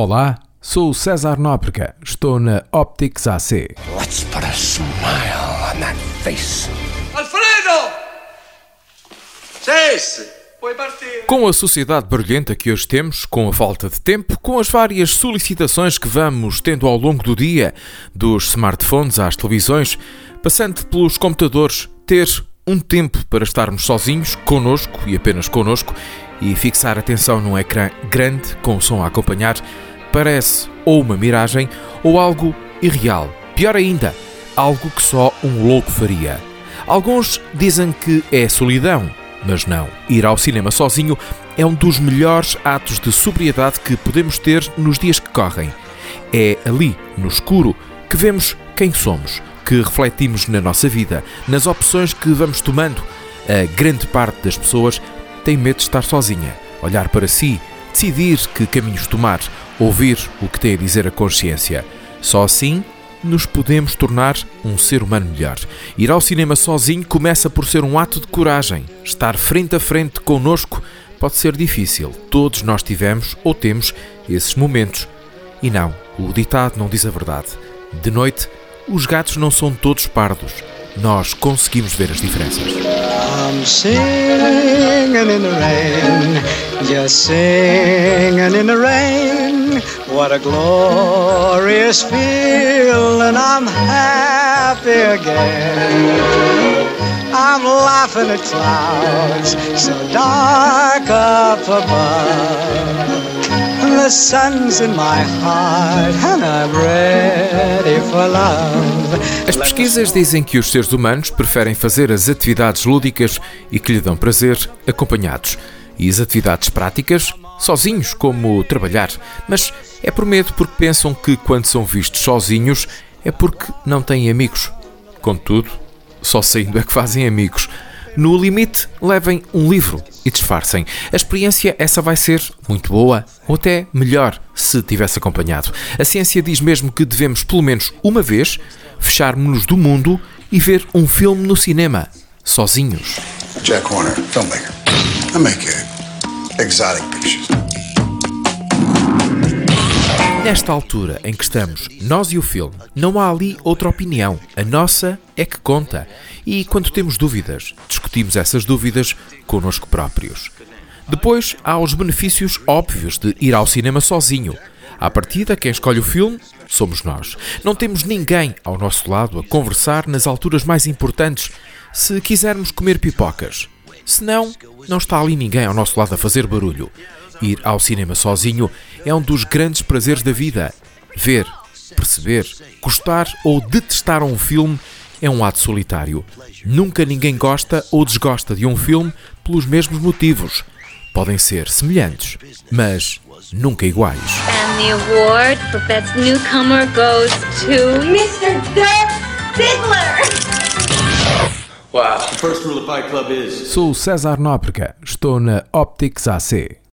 Olá, sou o César Nóbrega, estou na Optics AC. Let's put a smile on that face. Alfredo! Cesse! Com a sociedade barulhenta que hoje temos, com a falta de tempo, com as várias solicitações que vamos tendo ao longo do dia, dos smartphones às televisões, passando pelos computadores, ter um tempo para estarmos sozinhos, conosco e apenas conosco, e fixar atenção num ecrã grande com o som a acompanhar, parece ou uma miragem ou algo irreal. Pior ainda, algo que só um louco faria. Alguns dizem que é solidão, mas não. Ir ao cinema sozinho é um dos melhores atos de sobriedade que podemos ter nos dias que correm. É ali, no escuro, que vemos quem somos, que refletimos na nossa vida, nas opções que vamos tomando. A grande parte das pessoas tem medo de estar sozinha, olhar para si, decidir que caminhos tomar, ouvir o que tem a dizer a consciência. Só assim nos podemos tornar um ser humano melhor. Ir ao cinema sozinho começa por ser um ato de coragem. Estar frente a frente connosco pode ser difícil. Todos nós tivemos ou temos esses momentos. E não, o ditado não diz a verdade. De noite, os gatos não são todos pardos. Nós conseguimos ver as diferenças. I'm singing in the rain, just singing in the rain. What a glorious feeling, I'm happy again. I'm laughing at clouds so dark up above. The sun's in my heart and I'm ready for love. As pesquisas dizem que os seres humanos preferem fazer as atividades lúdicas e que lhe dão prazer acompanhados, e as atividades práticas sozinhos, como trabalhar. Mas é por medo porque pensam que quando são vistos sozinhos é porque não têm amigos. Contudo, só saindo é que fazem amigos. No limite, levem um livro e disfarcem. A experiência essa vai ser muito boa ou até melhor se tivesse acompanhado. A ciência diz mesmo que devemos, pelo menos uma vez, fecharmos-nos do mundo e ver um filme no cinema, sozinhos. Jack Horner, filmmaker. I make exotic pictures. Nesta altura em que estamos, nós e o filme, não há ali outra opinião. A nossa é que conta. E quando temos dúvidas, discutimos essas dúvidas connosco próprios. Depois há os benefícios óbvios de ir ao cinema sozinho. À partida, quem escolhe o filme somos nós. Não temos ninguém ao nosso lado a conversar nas alturas mais importantes se quisermos comer pipocas. Se não, não está ali ninguém ao nosso lado a fazer barulho. Ir ao cinema sozinho é um dos grandes prazeres da vida. Ver, perceber, gostar ou detestar um filme é um ato solitário. Nunca ninguém gosta ou desgosta de um filme pelos mesmos motivos. Podem ser semelhantes, mas nunca iguais. And the award for Best Newcomer goes to Mr. Dirk Diggler. Wow. The first rule of Club is Sou o César Nóbrega, estou na Optics AC.